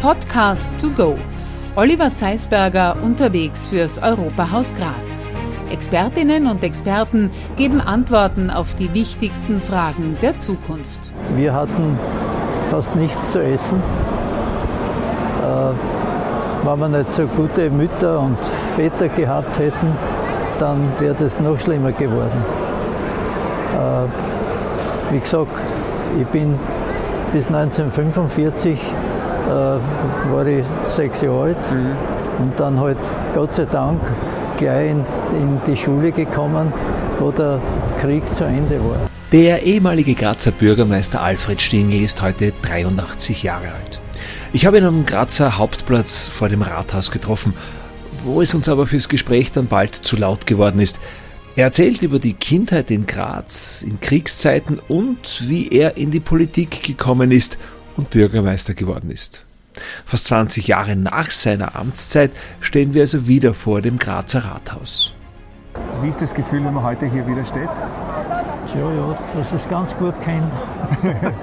Podcast to go. Oliver Zeisberger unterwegs fürs Europahaus Graz. Expertinnen und Experten geben Antworten auf die wichtigsten Fragen der Zukunft. Wir hatten fast nichts zu essen. Äh, wenn wir nicht so gute Mütter und Väter gehabt hätten, dann wäre das noch schlimmer geworden. Äh, wie gesagt, ich bin bis 1945 äh, war ich sechs Jahre alt mhm. und dann halt Gott sei Dank gleich in, in die Schule gekommen, wo der Krieg zu Ende war. Der ehemalige Grazer Bürgermeister Alfred Stingl ist heute 83 Jahre alt. Ich habe ihn am Grazer Hauptplatz vor dem Rathaus getroffen, wo es uns aber fürs Gespräch dann bald zu laut geworden ist. Er erzählt über die Kindheit in Graz, in Kriegszeiten und wie er in die Politik gekommen ist und Bürgermeister geworden ist. Fast 20 Jahre nach seiner Amtszeit stehen wir also wieder vor dem Grazer Rathaus. Wie ist das Gefühl, wenn man heute hier wieder steht? Ja, ja, dass es ganz gut kennt.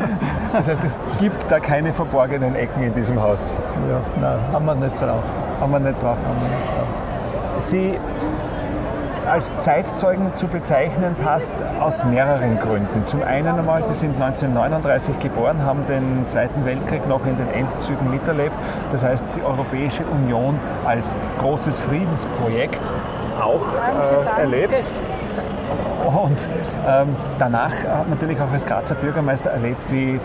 das heißt, es gibt da keine verborgenen Ecken in diesem Haus? Ja, nein, haben wir nicht braucht. Haben wir nicht braucht. Haben wir nicht braucht. Sie als Zeitzeugen zu bezeichnen passt aus mehreren Gründen. Zum einen einmal, Sie sind 1939 geboren, haben den Zweiten Weltkrieg noch in den Endzügen miterlebt. Das heißt, die Europäische Union als großes Friedensprojekt auch äh, erlebt. Und ähm, danach hat natürlich auch als Grazer Bürgermeister erlebt, wie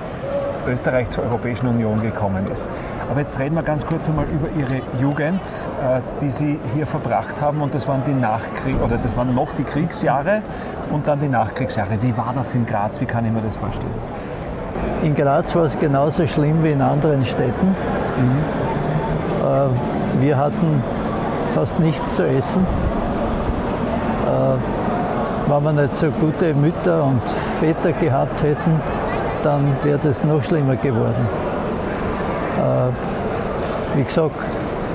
Österreich zur Europäischen Union gekommen ist. Aber jetzt reden wir ganz kurz einmal über Ihre Jugend, äh, die Sie hier verbracht haben. Und das waren die Nachkrieg oder das waren noch die Kriegsjahre und dann die Nachkriegsjahre. Wie war das in Graz? Wie kann ich mir das vorstellen? In Graz war es genauso schlimm wie in anderen Städten. Mhm. Äh, wir hatten fast nichts zu essen. Äh, wenn wir nicht so gute Mütter und Väter gehabt hätten, dann wäre das noch schlimmer geworden. Äh, wie gesagt,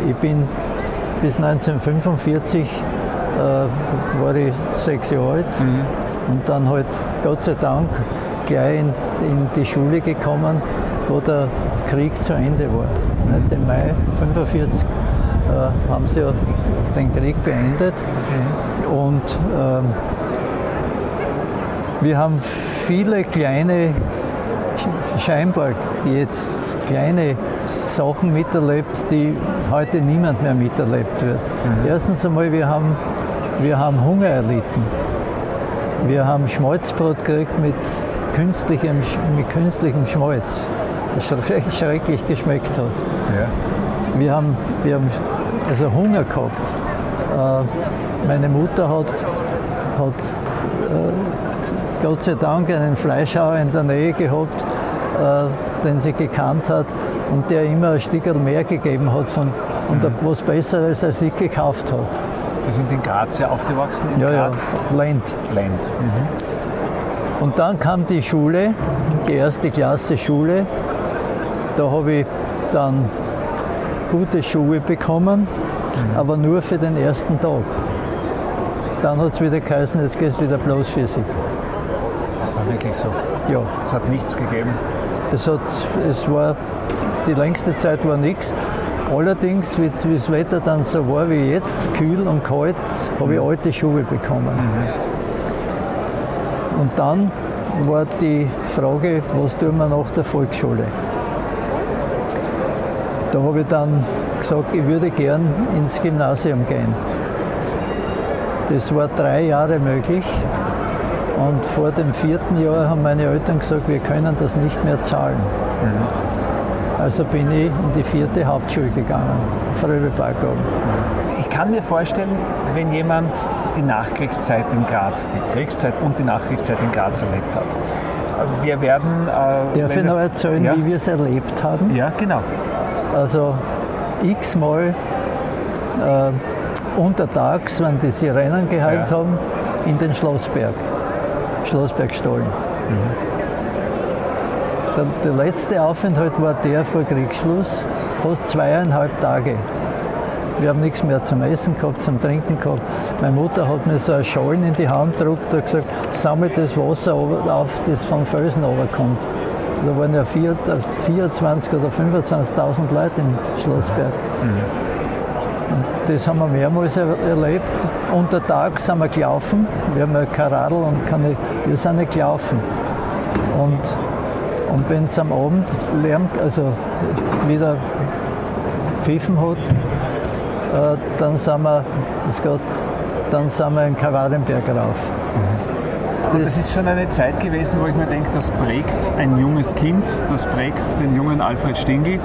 ich bin bis 1945 äh, war ich sechs Jahre alt mhm. und dann halt Gott sei Dank gleich in, in, die Schule gekommen, wo der Krieg zu Ende war. Mhm. Im Mai 1945 äh, haben sie ja den Krieg beendet mhm. und ähm, wir haben viele kleine scheinbar jetzt kleine Sachen miterlebt, die heute niemand mehr miterlebt wird. Mhm. Erstens einmal, wir haben, wir haben Hunger erlitten. Wir haben Schmalzbrot gekriegt mit künstlichem, mit künstlichem Schmalz, das schrecklich geschmeckt hat. Ja. Wir, haben, wir haben also Hunger gehabt. Äh, meine Mutter hat, hat äh, Gott sei Dank einen Fleischhauer in der Nähe gehabt, äh, den sie gekannt hat und der immer ein Stück mehr gegeben hat von, und mhm. was Besseres als ich gekauft hat. Sie sind in Graz ja aufgewachsen? In ja, Graz? ja, Lend. Lend. Mhm. Und dann kam die Schule, die erste Klasse Schule. Da habe ich dann gute Schuhe bekommen, mhm. aber nur für den ersten Tag. Dann hat es wieder geheißen, jetzt geht es wieder bloß Physik. Das war wirklich so? Ja. Es hat nichts gegeben? Es, hat, es war, die längste Zeit war nichts. Allerdings, wie, das Wetter dann so war wie jetzt, kühl und kalt, habe ich alte Schuhe bekommen. Mhm. Und dann war die Frage, was tun wir nach der Volksschule? Da habe ich dann gesagt, ich würde gern ins Gymnasium gehen. Das war drei Jahre möglich. Und vor dem vierten Jahr haben meine Eltern gesagt, wir können das nicht mehr zahlen. Mhm. Also bin ich in die vierte Hauptschule gegangen, Fröbelbergum. Ich kann mir vorstellen, wenn jemand die Nachkriegszeit in Graz, die Kriegszeit und die Nachkriegszeit in Graz erlebt hat. Wir werden. Äh, Darf ich noch erzählen, ja? wie wir es erlebt haben? Ja, genau. Also x-mal äh, untertags, wenn die Sirenen geheilt ja. haben, in den Schlossberg. Schlossbergstollen. Mhm. Der, der, letzte Aufenthalt war der vor Kriegsschluss, fast zweieinhalb Tage. Wir haben nichts mehr zum Essen gehabt, zum Trinken gehabt. Meine Mutter hat mir so einen Schollen in die Hand gedruckt und gesagt, sammelt das Wasser auf, das vom Felsen runterkommt. Da waren ja 24.000 oder 25.000 Leute im Schlossberg. Und das haben wir mehrmals erlebt. Unter Tag sind wir gelaufen. Wir haben ja kein Radl und keine, wir sind nicht gelaufen. Und, und wenn es am Abend lärmt, also wieder pfiffen hat, äh, dann sind wir, das geht, dann sind wir in Kavarenberg rauf. Das, das, ist schon eine Zeit gewesen, wo ich mir denke, das prägt ein junges Kind, das prägt den jungen Alfred Stingl.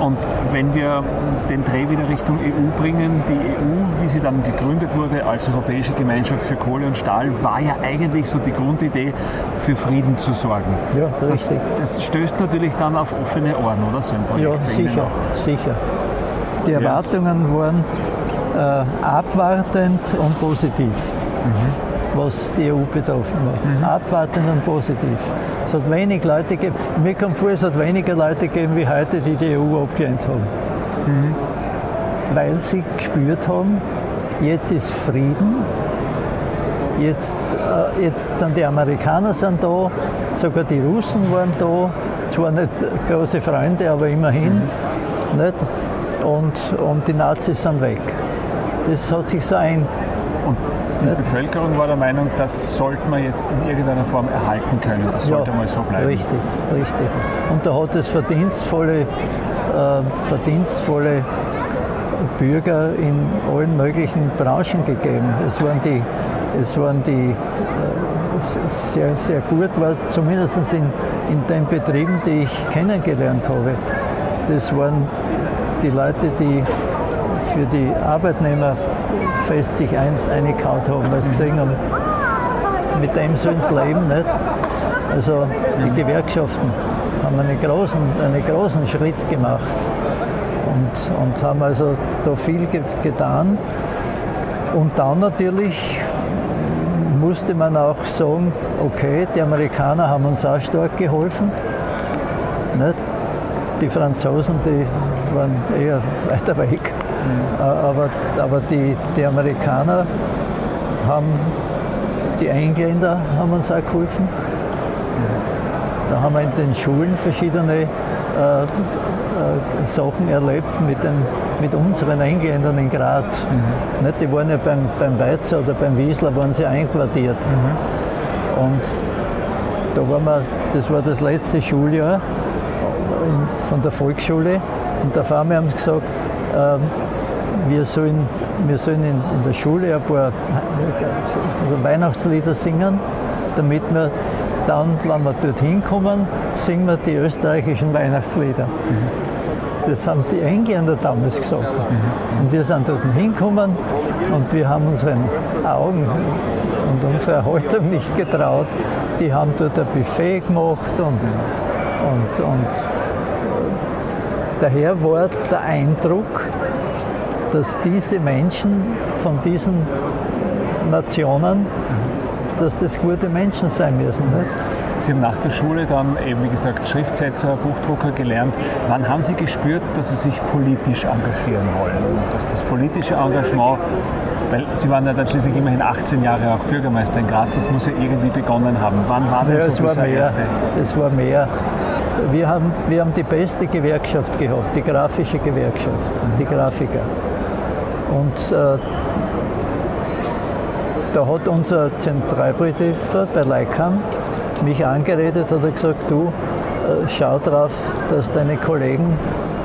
Und wenn wir den Dreh wieder Richtung EU bringen, die EU, wie sie dann gegründet wurde als Europäische Gemeinschaft für Kohle und Stahl, war ja eigentlich so die Grundidee, für Frieden zu sorgen. Ja, das, das stößt natürlich dann auf offene Ohren, oder so ein Projekt? Ja, sicher, sicher. Die Erwartungen ja. waren äh, abwartend und positiv. Mhm was die EU betroffen macht. Mhm. Abwartend und positiv. Es hat wenig Leute gegeben, mir kommt vor, es hat weniger Leute gegeben wie heute, die die EU abgelehnt haben. Mhm. Weil sie gespürt haben, jetzt ist Frieden, jetzt, äh, jetzt sind die Amerikaner sind da, sogar die Russen waren da, zwar nicht große Freunde, aber immerhin. Mhm. Nicht? Und, und die Nazis sind weg. Das hat sich so ein, die Bevölkerung war der Meinung, das sollte man jetzt in irgendeiner Form erhalten können. Das sollte ja, mal so bleiben. Richtig, richtig. Und da hat es verdienstvolle, äh, verdienstvolle Bürger in allen möglichen Branchen gegeben. Es waren die, es waren die äh, sehr, sehr gut, war zumindest in, in den Betrieben, die ich kennengelernt habe. Das waren die Leute, die für die Arbeitnehmer fest sich ein, eingekaut haben, weil sie gesehen haben, mit dem sollen sie leben. Nicht? Also die Gewerkschaften haben einen großen, einen großen Schritt gemacht und, und haben also da viel getan. Und dann natürlich musste man auch sagen, okay, die Amerikaner haben uns auch stark geholfen. Nicht? Die Franzosen, die waren eher weiter weg. Mhm. Aber, aber die, die Amerikaner haben, die Engländer haben uns auch geholfen. Da haben wir in den Schulen verschiedene äh, äh, Sachen erlebt mit, den, mit unseren Engländern in Graz. Mhm. Nicht, die waren ja beim, beim Weizer oder beim Wiesler waren sie einquartiert. Mhm. Und da waren wir, das war das letzte Schuljahr von der Volksschule und da haben wir gesagt, wir sollen, wir sollen in, in der Schule ein paar also Weihnachtslieder singen, damit wir dann, wenn wir dorthin kommen, singen wir die österreichischen Weihnachtslieder. Mhm. Das haben die Engländer damals gesagt. Mhm. Und wir sind dort hingekommen und wir haben unseren Augen und unserer Haltung nicht getraut. Die haben dort ein Buffet gemacht und, und, und daher war der Eindruck, dass diese Menschen von diesen Nationen, dass das gute Menschen sein müssen. Nicht? Sie haben nach der Schule dann eben, wie gesagt, Schriftsetzer, Buchdrucker gelernt. Wann haben Sie gespürt, dass Sie sich politisch engagieren wollen? Dass das politische Engagement, weil Sie waren ja dann schließlich immerhin 18 Jahre auch Bürgermeister in Graz, das muss ja irgendwie begonnen haben. Wann war denn ja, so das war mehr, erste? Es war mehr. Wir haben, wir haben die beste Gewerkschaft gehabt, die grafische Gewerkschaft, die Grafiker. Und äh, da hat unser Zentralpolitiker bei Leikam mich angeredet und hat gesagt, du äh, schau drauf, dass deine Kollegen,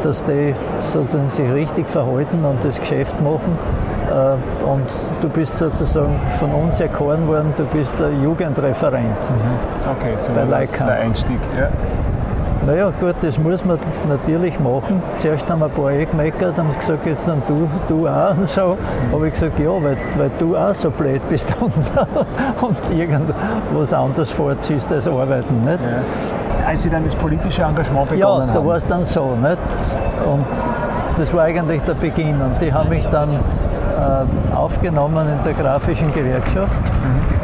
dass die sozusagen sich richtig verhalten und das Geschäft machen. Äh, und du bist sozusagen von uns erkoren worden, du bist der Jugendreferent mhm. okay, so bei Leikam. Der Einstieg, ja. Naja, gut, das muss man natürlich machen. Zuerst haben wir ein paar eh gemeckert, haben gesagt, jetzt dann du, du auch und so. Habe ich gesagt, ja, weil, weil du auch so blöd bist und, und irgendwas anderes vorziehst als arbeiten. Nicht? Ja. Als Sie dann das politische Engagement begonnen haben? Ja, da war es dann so. Nicht? Und das war eigentlich der Beginn. Und die haben mich dann äh, aufgenommen in der grafischen Gewerkschaft. Mhm.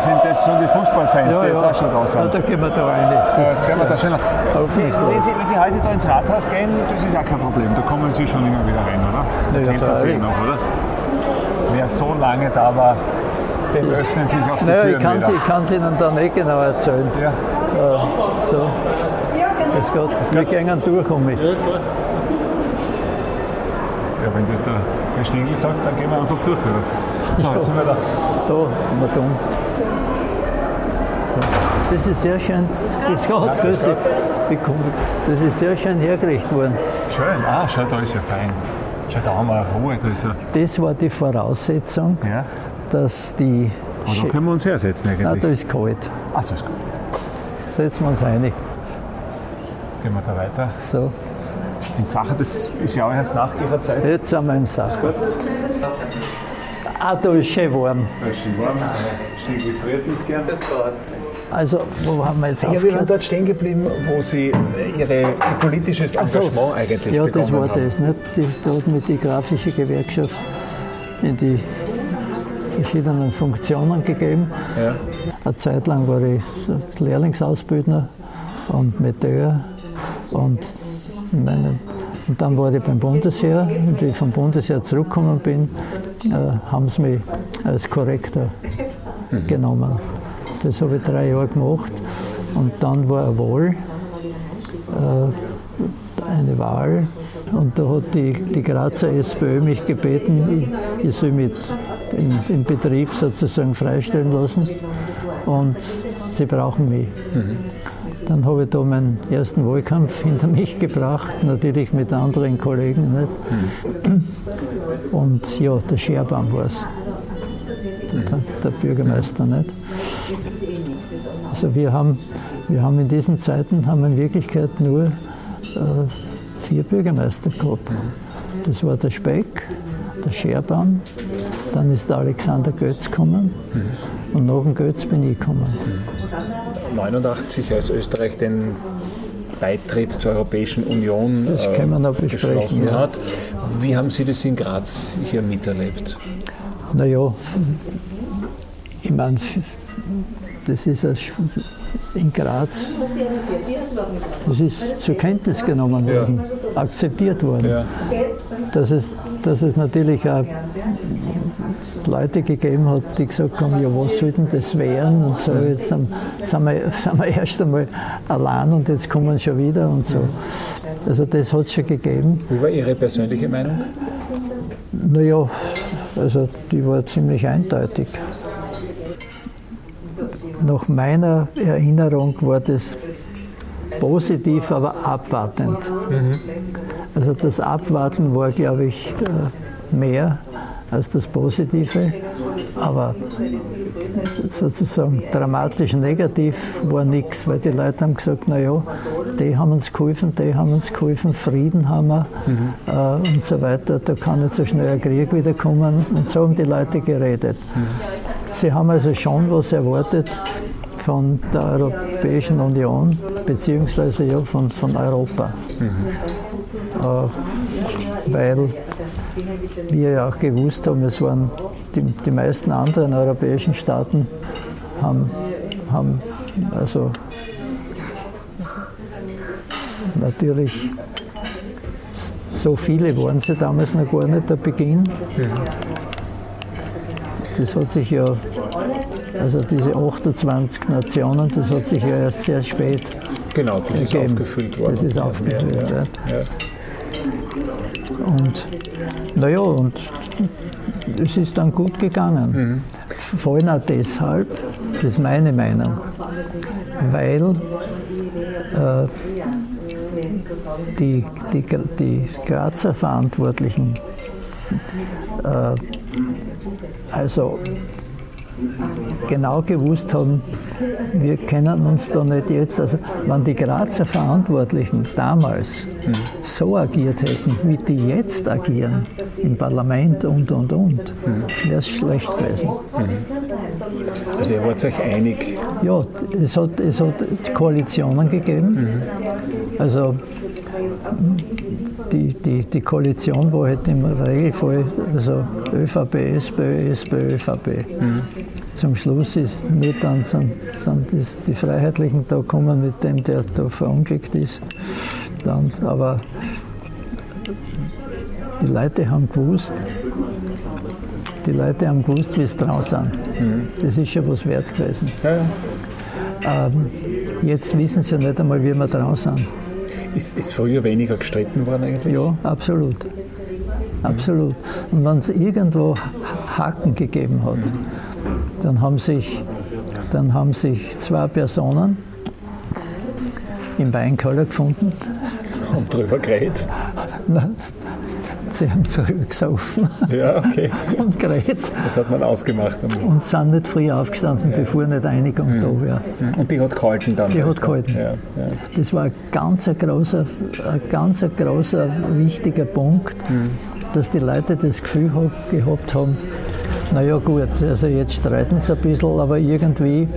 Sind das schon die Fußballfans, ja, die jetzt ja. auch schon da sind. Ja, da gehen wir da rein. Ja, jetzt gehen wir da schon wenn, Sie, wenn Sie heute da ins Rathaus gehen, das ist auch kein Problem. Da kommen Sie schon immer wieder rein, oder? Da ja, kennt man sich noch, oder? Wer so lange da war, dem öffnen sich auch die naja, Türen ich kann wieder. es Ihnen dann eh genau erzählen. Ja. Äh, so. Das geht, wir gehen durch um mich. ja, wenn das der, der Stengel sagt, dann gehen wir einfach durch. Oder? So, jetzt sind wir da. Da, mal da. So. Das ist sehr schön. Das, Gott, grüß. Willkommen. das ist sehr schön hergerichtet worden. Schön. Ah, schau, da ist ja fein. Schau, da haben wir Ruhe. Da ist ja. Das war die Voraussetzung, ja. dass die. Und da können wir uns hersetzen eigentlich. da ist kalt. Ach, so ist gut. Setzen wir uns rein. Gehen wir da weiter. So, In Sache, das ist ja auch erst nach Ihrer Zeit. jetzt sind wir im Sache. Ah, da ist schön warm. Da ist schon warm. Stengel friert nicht gern. Also, wo haben wir jetzt Ja, wir waren dort stehen geblieben, wo Sie Ihre, Ihr politisches Engagement eigentlich Ja, das begonnen war haben. das. Nicht? Die, da hat mich die grafische Gewerkschaft in die verschiedenen Funktionen gegeben. Ja. Eine Zeit lang war ich so Lehrlingsausbildner und Metteur und, meine, und dann war ich beim Bundesheer und wie ich vom Bundesheer zurückgekommen bin, äh, haben sie mich als Korrektor genommen. Das habe ich drei Jahre gemacht und dann war eine Wahl, äh, eine Wahl und da hat die, die Grazer SPÖ mich gebeten, ich, ich soll mich im, im Betrieb sozusagen freistellen lassen und sie brauchen mich. Dann habe ich da meinen ersten Wahlkampf hinter mich gebracht, natürlich mit anderen Kollegen. Nicht? Und ja, der Scherbaum war es, der, der Bürgermeister. Nicht? Also wir haben, wir haben in diesen Zeiten haben in Wirklichkeit nur äh, vier Bürgermeister gehabt. Das war der Speck, der Scherbaum, dann ist der Alexander Götz gekommen und nach dem Götz bin ich gekommen. 89, als Österreich den Beitritt zur Europäischen Union Das äh, beschlossen ja. hat. Wie haben Sie das in Graz hier miterlebt? Naja, ich meine, das ist in Graz, das ist zur Kenntnis genommen Ja. worden, akzeptiert worden. Ja. Dass, es, dass es natürlich auch Leute gegeben hat, die gesagt haben, ja was soll denn das werden und so, jetzt sind, sind, wir, sind wir erst einmal allein und jetzt kommen schon wieder und so. Also das hat es schon gegeben. Wie war Ihre persönliche Meinung? Naja, also die war ziemlich eindeutig. Nach meiner Erinnerung war das positiv, aber abwartend. Also das Abwarten war, glaube ich, äh, mehr als das Positive, aber sozusagen dramatisch negativ war nichts, weil die Leute haben gesagt, naja, die haben uns geholfen, die haben uns geholfen, Frieden haben wir äh, und so weiter, da kann nicht so schnell ein Krieg wiederkommen. Und so haben die Leute geredet. Sie haben also schon was erwartet von der Europäischen Union, beziehungsweise ja von, von Europa. Äh, weil wir ja auch gewusst haben, es waren die, die meisten anderen europäischen Staaten haben, haben also natürlich so viele waren sie damals noch gar nicht der Beginn. Das hat sich ja, also diese 28 Nationen, das hat sich ja erst sehr spät Genau, das ist gegeben. aufgefüllt worden. Das ist aufgefüllt, ja, ja. ja. Und naja, und es ist dann gut gegangen. Vor allem auch deshalb, das ist meine Meinung, weil äh, die, die, die Grazer Verantwortlichen äh, also genau gewusst haben, wir können uns da nicht jetzt, also wenn die Grazer Verantwortlichen damals so agiert hätten, wie die jetzt agieren, im Parlament und und und, wäre es schlecht gewesen. Also ihr wart euch einig. Ja, es hat, es hat Koalitionen gegeben. Also die, die, die Koalition war halt im Regelfall also ÖVP, SPÖ, SPÖ, ÖVP. Zum Schluss ist nur dann sind, sind die Freiheitlichen da gekommen mit dem, der da verunglückt ist. Dann, aber die Leute haben gewusst, Die Leute haben gewusst, wie es draußen sind. Mhm. Das ist schon was wert gewesen. Ja, ja. Ähm, jetzt wissen sie ja nicht einmal, wie wir draußen sind. Ist, ist früher weniger gestritten worden eigentlich? Ja, absolut. Absolut. Und wenn es irgendwo Haken gegeben hat, dann haben sich, dann haben sich zwei Personen im Weinkeller gefunden. Und drüber geredet? sie haben zurückgesoffen. Ja, okay. und geredet. Das hat man ausgemacht. Und sind nicht früh aufgestanden, ja. bevor nicht Einigung mhm. da war. Und die hat gehalten dann? Die hat gehalten. Ja, ja. Das war ein ganz großer, ein ganz großer, wichtiger Punkt, mhm. dass die Leute das Gefühl gehabt haben, naja gut, also jetzt streiten sie ein bisschen, aber irgendwie,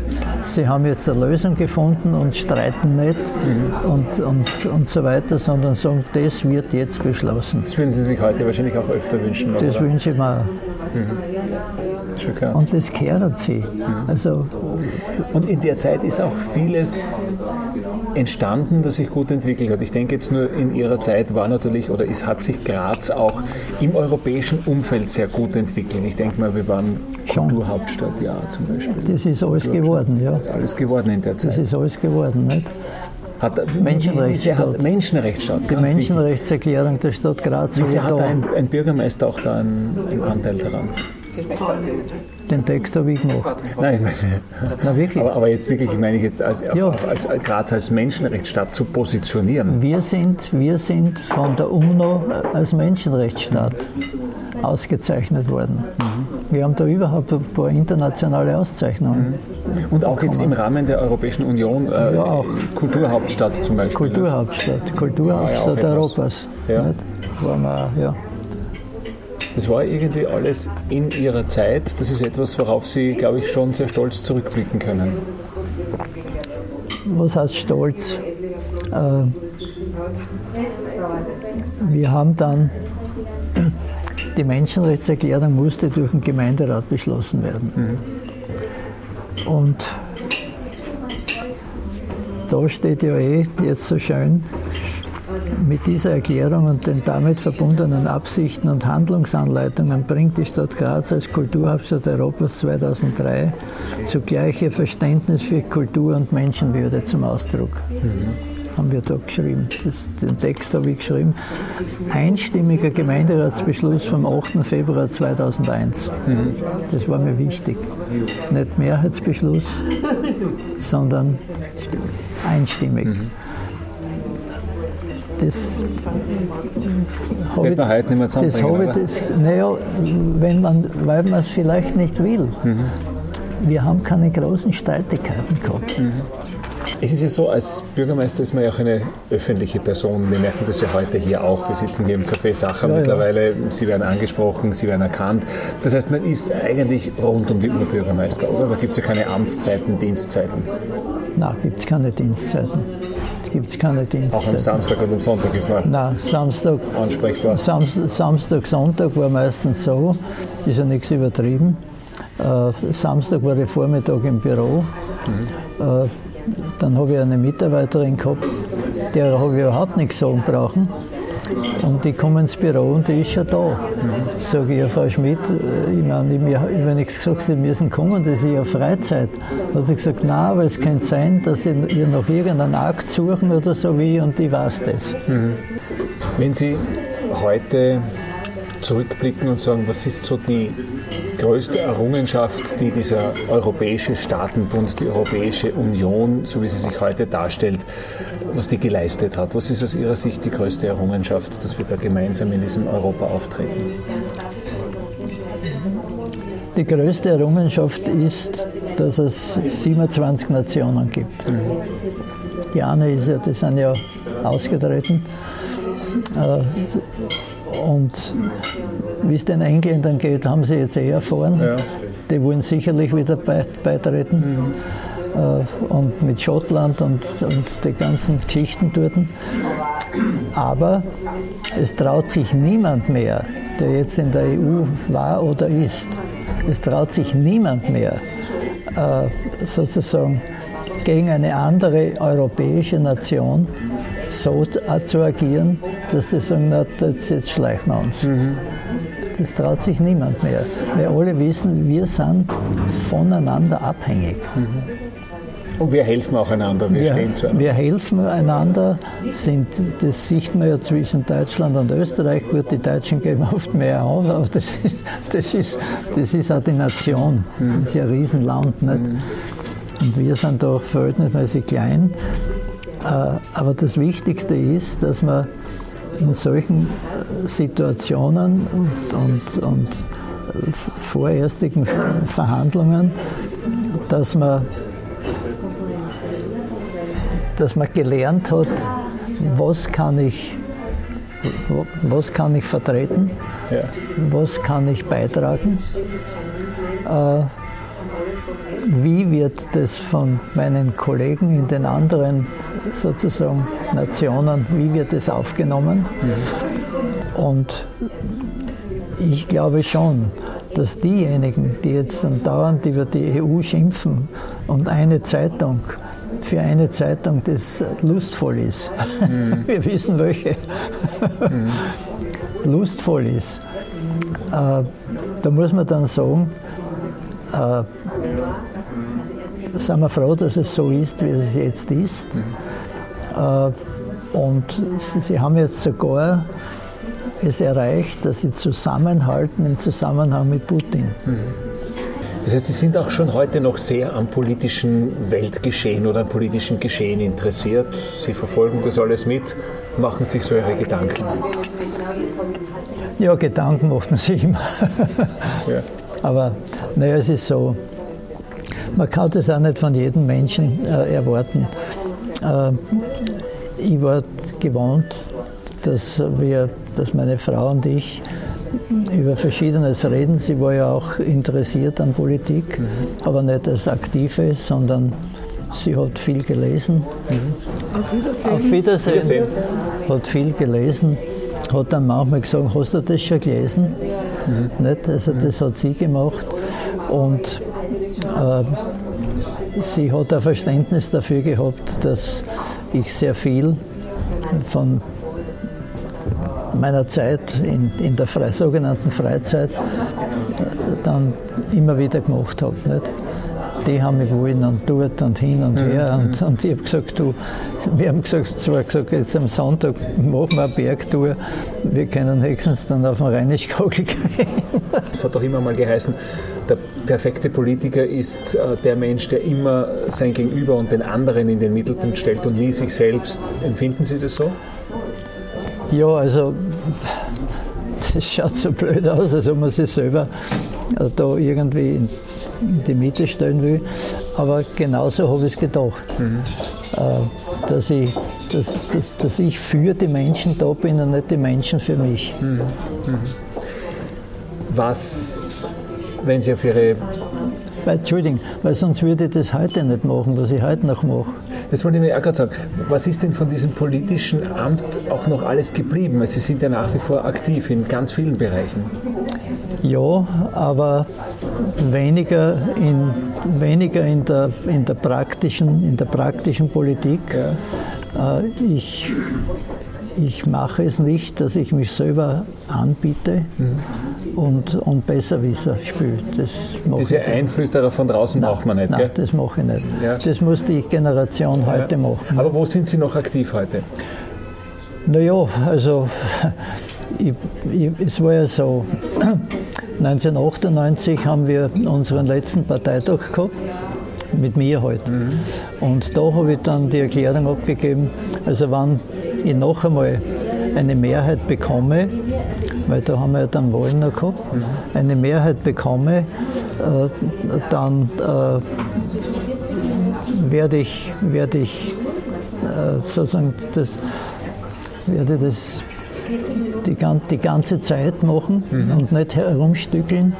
sie haben jetzt eine Lösung gefunden und streiten nicht mhm. und, und, und so weiter, sondern sagen, das wird jetzt beschlossen. Das würden Sie sich heute wahrscheinlich auch öfter wünschen, Das oder? wünsche ich mir. Mhm. Und das kehren sie. Mhm. Also, und in der Zeit ist auch vieles entstanden, das sich gut entwickelt hat. Ich denke jetzt nur in Ihrer Zeit war natürlich oder es hat sich Graz auch im europäischen Umfeld sehr gut entwickelt. Ich denke mal, wir waren Schon. Kulturhauptstadt, ja, zum Beispiel. Das ist alles geworden, ja. Das ist alles geworden in der Zeit. Das ist alles geworden, nicht? Hat, Menschenrechtsstaat. Menschenrechtsstaat. Die Menschenrechtserklärung der Stadt Graz. Wie hat ein, ein, Bürgermeister auch da einen, einen Anteil daran? Den Text habe ich gemacht. Nein, nicht. Na, wirklich? Aber, aber, jetzt wirklich, ich meine jetzt als, ja. als, als Graz als Menschenrechtsstaat zu positionieren. Wir sind, wir sind von der UNO als Menschenrechtsstaat ausgezeichnet worden. Mhm. Wir haben da überhaupt ein paar internationale Auszeichnungen. Mhm. Und auch jetzt im Rahmen der Europäischen Union äh, ja, auch. Kulturhauptstadt zum Beispiel. Kulturhauptstadt, Kulturhauptstadt ja, Europas. Ja. War wir, ja. Das war irgendwie alles in ihrer Zeit. Das ist etwas, worauf Sie, glaube ich, schon sehr stolz zurückblicken können. Was heißt stolz? Äh, wir haben dann, die Menschenrechtserklärung musste durch den Gemeinderat beschlossen werden. Mhm. Und da steht ja eh jetzt so schön, mit dieser Erklärung und den damit verbundenen Absichten und Handlungsanleitungen bringt die Stadt Graz als Kulturhauptstadt Europas 2003 zugleich ihr Verständnis für Kultur und Menschenwürde zum Ausdruck. Mhm haben wir da geschrieben. Das, den Text habe ich geschrieben. Einstimmiger Gemeinderatsbeschluss vom 8. Februar 2001. Mhm. Das war mir wichtig. Nicht Mehrheitsbeschluss, sondern einstimmig. Mhm das habe ich, nicht mehr das habe das, naja, wenn man, weil man es vielleicht nicht will. Mhm. Wir haben keine großen Streitigkeiten gehabt. Mhm. Es ist ja so, als Bürgermeister ist man ja auch eine öffentliche Person. Wir merken das ja heute hier auch. Wir sitzen hier im Café Sacher ja, mittlerweile. Ja. Sie werden angesprochen, Sie werden erkannt. Das heißt, man ist eigentlich rund um die Uhr Bürgermeister, oder? Da gibt es ja keine Amtszeiten, Dienstzeiten. Nein, gibt es keine Dienstzeiten gibt es keine Dienste. Auch am Samstag und am Sonntag ist man Nein, Samstag, ansprechbar. Samstag, Samstag, Sonntag war meistens so, ist ja nichts übertrieben. Äh, Samstag war ich Vormittag im Büro. Mhm. Äh, dann habe ich eine Mitarbeiterin gehabt, der habe ich überhaupt nichts sagen brauchen. Und die kommen ins Büro und die ist schon da. Sage ich, ja, Frau Schmidt, äh, ich meine, ich habe nichts gesagt, Sie müssen kommen, das ist ja Freizeit. Hat sie gesagt, nein, aber es könnte sein, dass Sie ihr noch irgendeinen Akt suchen oder so wie und ich weiß das. Wenn Sie heute zurückblicken und sagen, was ist so die größte Errungenschaft, die dieser Europäische Staatenbund, die Europäische Union, so wie sie sich heute darstellt, was die geleistet hat? Was ist aus Ihrer Sicht die größte Errungenschaft, dass wir da gemeinsam in diesem Europa auftreten? Die größte Errungenschaft ist, dass es 27 Nationen gibt. Die eine ist ja, die sind ja ausgetreten. Äh, und wie es den Engländern geht, haben sie jetzt eh erfahren. Ja. Die wollen sicherlich wieder beitreten. Mhm. Und mit Schottland und, und die ganzen Geschichten dort. Aber es traut sich niemand mehr, der jetzt in der EU war oder ist, es traut sich niemand mehr, äh, sozusagen gegen eine andere europäische Nation so zu agieren, dass sie sagen, na, jetzt, jetzt schleichen wir uns. Mhm. Das traut sich niemand mehr. Weil alle wissen, wir sind voneinander abhängig. Und wir helfen auch einander, wir, wir stehen zueinander. Wir helfen einander, sind, das sieht man ja zwischen Deutschland und Österreich. Gut, die Deutschen geben oft mehr aus, aber das ist, das ist, das ist auch die Nation. Das ist ja ein Riesenland. Nicht? Und wir sind da verhältnismäßig klein. Äh, aber das Wichtigste ist, dass man in solchen Situationen und, und, und vorerstigen Verhandlungen, dass man, dass man gelernt hat, was kann ich, was kann ich vertreten, ja. was kann ich beitragen, äh, wie wird das von meinen Kollegen in den anderen sozusagen Nationen, wie wird das aufgenommen. Mhm. Und ich glaube schon, dass diejenigen, die jetzt dann dauernd über die EU schimpfen und eine Zeitung für eine Zeitung das lustvoll ist, mhm. wir wissen welche, mhm. lustvoll ist, äh, da muss man dann sagen, äh, sind wir froh, dass es so ist, wie es jetzt ist. Mhm. Äh, und sie haben jetzt sogar es erreicht, dass sie zusammenhalten im Zusammenhang mit Putin. Mhm. Das heißt, Sie sind auch schon heute noch sehr am politischen Weltgeschehen oder am politischen Geschehen interessiert. Sie verfolgen das alles mit, machen sich so Ihre Gedanken. Ja, Gedanken macht man sich immer. ja. Aber naja, es ist so, man kann das auch nicht von jedem Menschen äh, erwarten. Äh, ich war gewohnt, dass wir, dass meine Frau und ich über Verschiedenes reden. Sie war ja auch interessiert an Politik, mhm. aber nicht als Aktive, sondern sie hat viel gelesen. Mhm. Auf Wiedersehen. Auf Wiedersehen. Wiedersehen. Hat viel gelesen, hat dann manchmal gesagt, hast du das schon gelesen? Mhm. Nicht? Also das hat sie gemacht. Und äh, sie hat ein Verständnis dafür gehabt, dass ich sehr viel von meiner Zeit in, in der Fre sogenannten Freizeit dann immer wieder gemacht habe. Nicht? Die haben mich wollen und dort und hin und mhm. her. Und, und ich habe gesagt, du, wir haben gesagt, zwar gesagt, jetzt am Sonntag machen wir eine Bergtour, wir können höchstens dann auf den Rheinischkogel gehen. Es hat doch immer mal geheißen, der perfekte Politiker ist äh, der Mensch, der immer sein Gegenüber und den anderen in den Mittelpunkt stellt und nie sich selbst. Empfinden Sie das so? Ja, also das schaut so blöd aus, als ob man sich selber äh, da irgendwie in die Mitte stellen will. Aber genauso habe ich es gedacht. Mhm. Äh, dass, ich, dass, dass, dass ich für die Menschen da bin und nicht die Menschen für mich. Mhm. Mhm. Was wenn Sie auf Ihre. Weil, Entschuldigung, weil sonst würde ich das heute nicht machen, was ich heute noch mache. Das wollte ich mir auch gerade sagen. Was ist denn von diesem politischen Amt auch noch alles geblieben? Sie sind ja nach wie vor aktiv in ganz vielen Bereichen. Ja, aber weniger in, weniger in, der, in, der, praktischen, in der praktischen Politik. Ja. Äh, ich ich mache es nicht, dass ich mich selber anbiete mhm. Und, und Besserwisser spiele. Diese Einflüsterer von draußen nein, braucht man nicht, Nein, gell? das mache ich nicht. Ja. Das muss die Generation ja. heute machen. Aber wo sind Sie noch aktiv heute? Naja, also ich, ich, es war ja so, 1998 haben wir unseren letzten Parteitag gehabt mit mir halt. Mhm. Und da habe ich dann die Erklärung abgegeben, also wann ich noch einmal eine Mehrheit bekomme, weil da haben wir ja dann Wahlen noch gehabt, mhm. eine Mehrheit bekomme, äh, dann äh, werde ich, werde ich äh, sozusagen das, werde das die, die ganze Zeit machen mhm. und nicht herumstückeln, mhm.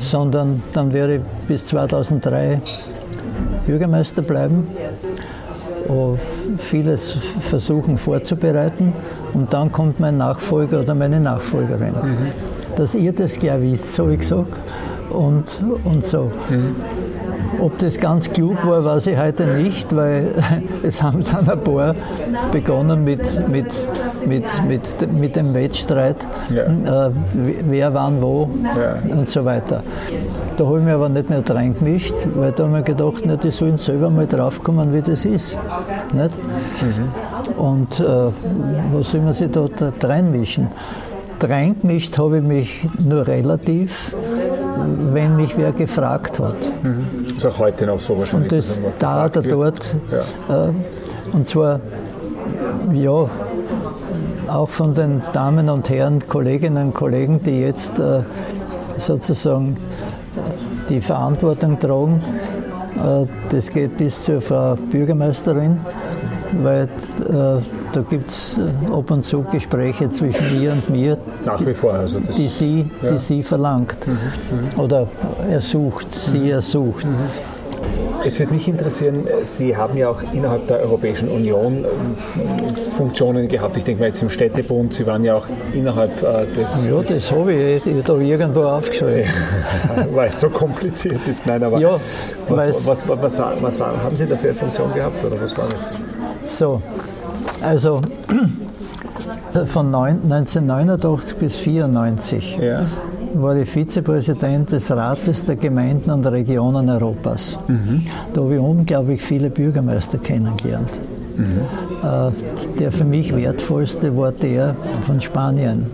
sondern dann werde ich bis 2003 Bürgermeister bleiben, vieles versuchen vorzubereiten und dann kommt mein Nachfolger oder meine Nachfolgerin. Mhm. Dass ihr das gleich wisst, so ich gesagt. Und, und so. Mhm. Ob das ganz klug war, weiß ich heute nicht, weil es haben dann ein paar begonnen mit, mit, mit, mit, mit dem Wettstreit, ja. äh, wer wann wo ja. und so weiter. Da habe ich mich aber nicht mehr reingemischt, weil da habe ich mir gedacht, na, die sollen selber mal draufkommen, wie das ist. Nicht? Mhm. Und äh, was soll man sich da, da reinmischen? Reingemischt habe ich mich nur relativ, wenn mich wer gefragt hat. Mhm. Das ist auch heute noch so wahrscheinlich. Und das da oder dort. Ja. Äh, und zwar, ja, auch von den Damen und Herren, Kolleginnen und Kollegen, die jetzt äh, sozusagen die Verantwortung tragen. Äh, das geht bis zur Frau Bürgermeisterin, weil äh, da gibt es ab und zu Gespräche zwischen ihr und mir, Nach wie vor, also die, sie, ja. die sie verlangt mhm, mhm. oder ersucht, sie ersucht. Mhm. Jetzt würde mich interessieren, Sie haben ja auch innerhalb der Europäischen Union ähm, Funktionen gehabt. Ich denke mal jetzt im Städtebund, Sie waren ja auch innerhalb äh, des... Ja, das habe ich da irgendwo aufgeschrieben. weil es so kompliziert ist. Nein, aber ja, was, was, was, was, war, was war, haben Sie da für eine Funktion gehabt oder was war das? So, also von 1989 bis 1994 ja war ich Vizepräsident des Rates der Gemeinden und Regionen Europas. Mhm. Da habe ich unglaublich viele Bürgermeister kennengelernt. Mhm. Äh, der für mich wertvollste war der von Spanien,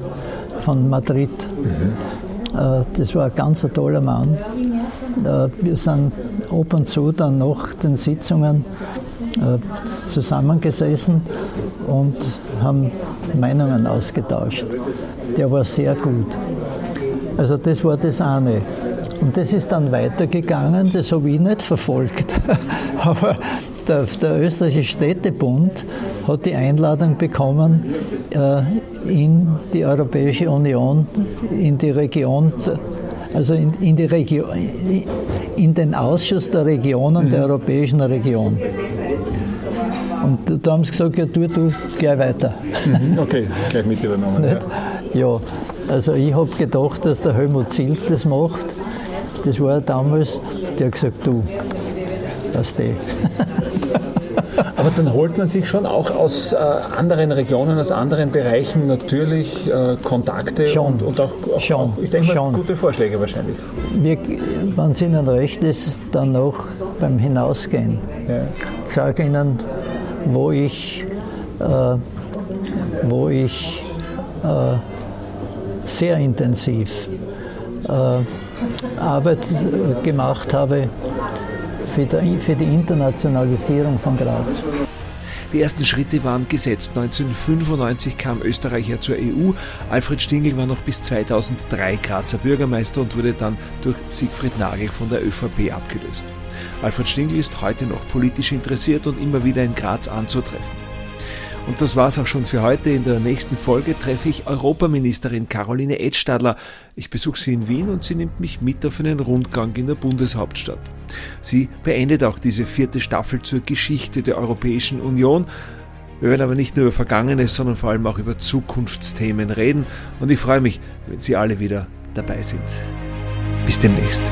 von Madrid. Mhm. Äh, das war ein ganz toller Mann. Äh, wir sind ab und zu dann nach den Sitzungen zusammengesessen und haben Meinungen ausgetauscht. Der war sehr gut. Also das war das eine. Und das ist dann weitergegangen, das habe ich nicht verfolgt. Aber der, der, österreichische Städtebund hat die Einladung bekommen, äh, in die Europäische Union, in die Region, also in, in, die Region, in den Ausschuss der Regionen mhm. der Europäischen Region. Und da haben sie gesagt, ja, tu du gleich weiter. Mhm, okay, gleich mit übernommen. ja. ja. Also ich habe gedacht, dass der Helmut Zilt das macht. Das war damals, der hat gesagt, du, was die. Aber dann holt man sich schon auch aus äh, anderen Regionen, aus anderen Bereichen natürlich äh, Kontakte schon, und, und auch, auch, schon, auch, ich denke mal, gute Vorschläge wahrscheinlich. Wir, wenn es Ihnen recht ist, dann noch beim Hinausgehen. Ja. Ich sage Ihnen, wo ich, äh, wo ich äh, sehr intensiv äh, Arbeit gemacht habe für die, für die Internationalisierung von Graz. Die ersten Schritte waren gesetzt. 1995 kam Österreich ja zur EU. Alfred Stingl war noch bis 2003 Grazer Bürgermeister und wurde dann durch Siegfried Nagel von der ÖVP abgelöst. Alfred Stingl ist heute noch politisch interessiert und immer wieder in Graz anzutreffen. Und das war's auch schon für heute. In der nächsten Folge treffe ich Europaministerin Caroline Edstadler. Ich besuche sie in Wien und sie nimmt mich mit auf einen Rundgang in der Bundeshauptstadt. Sie beendet auch diese vierte Staffel zur Geschichte der Europäischen Union. Wir werden aber nicht nur über Vergangenes, sondern vor allem auch über Zukunftsthemen reden. Und ich freue mich, wenn Sie alle wieder dabei sind. Bis demnächst.